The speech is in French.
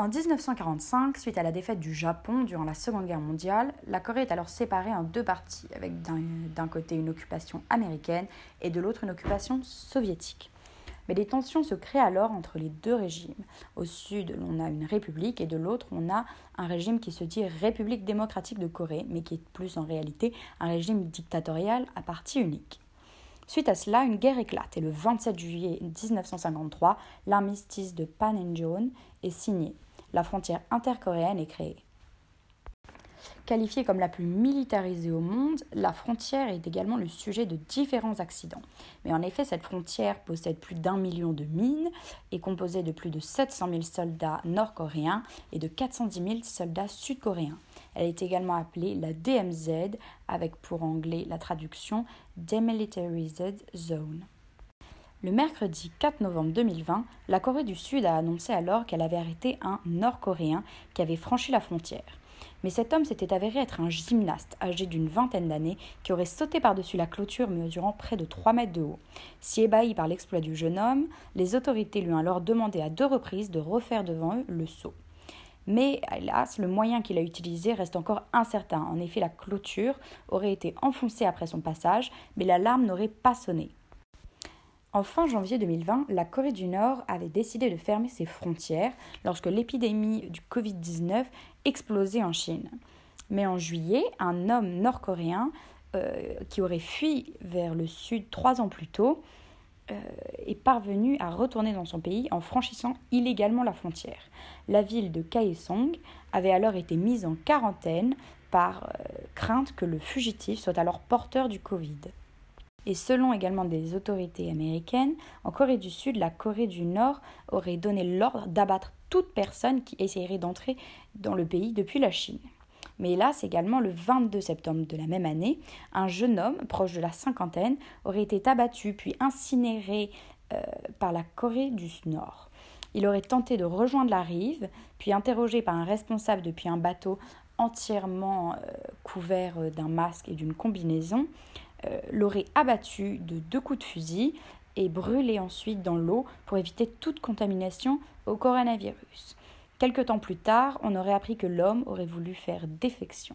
En 1945, suite à la défaite du Japon durant la Seconde Guerre mondiale, la Corée est alors séparée en deux parties, avec d'un côté une occupation américaine et de l'autre une occupation soviétique. Mais des tensions se créent alors entre les deux régimes. Au sud, on a une république et de l'autre, on a un régime qui se dit République démocratique de Corée, mais qui est plus en réalité un régime dictatorial à parti unique. Suite à cela, une guerre éclate et le 27 juillet 1953, l'armistice de Panmunjom est signé. La frontière intercoréenne est créée. Qualifiée comme la plus militarisée au monde, la frontière est également le sujet de différents accidents. Mais en effet, cette frontière possède plus d'un million de mines, est composée de plus de 700 000 soldats nord-coréens et de 410 000 soldats sud-coréens. Elle est également appelée la DMZ, avec pour anglais la traduction Demilitarized Zone. Le mercredi 4 novembre 2020, la Corée du Sud a annoncé alors qu'elle avait arrêté un Nord-Coréen qui avait franchi la frontière. Mais cet homme s'était avéré être un gymnaste âgé d'une vingtaine d'années qui aurait sauté par-dessus la clôture mesurant près de 3 mètres de haut. Si ébahi par l'exploit du jeune homme, les autorités lui ont alors demandé à deux reprises de refaire devant eux le saut. Mais hélas, le moyen qu'il a utilisé reste encore incertain. En effet, la clôture aurait été enfoncée après son passage, mais l'alarme n'aurait pas sonné. En fin janvier 2020, la Corée du Nord avait décidé de fermer ses frontières lorsque l'épidémie du Covid-19 explosait en Chine. Mais en juillet, un homme nord-coréen euh, qui aurait fui vers le sud trois ans plus tôt euh, est parvenu à retourner dans son pays en franchissant illégalement la frontière. La ville de Kaesong avait alors été mise en quarantaine par euh, crainte que le fugitif soit alors porteur du Covid. Et selon également des autorités américaines, en Corée du Sud, la Corée du Nord aurait donné l'ordre d'abattre toute personne qui essayerait d'entrer dans le pays depuis la Chine. Mais hélas, également le 22 septembre de la même année, un jeune homme proche de la cinquantaine aurait été abattu puis incinéré euh, par la Corée du Nord. Il aurait tenté de rejoindre la rive, puis interrogé par un responsable depuis un bateau entièrement euh, couvert euh, d'un masque et d'une combinaison, euh, l'aurait abattu de deux coups de fusil et brûlé ensuite dans l'eau pour éviter toute contamination au coronavirus. Quelque temps plus tard, on aurait appris que l'homme aurait voulu faire défection.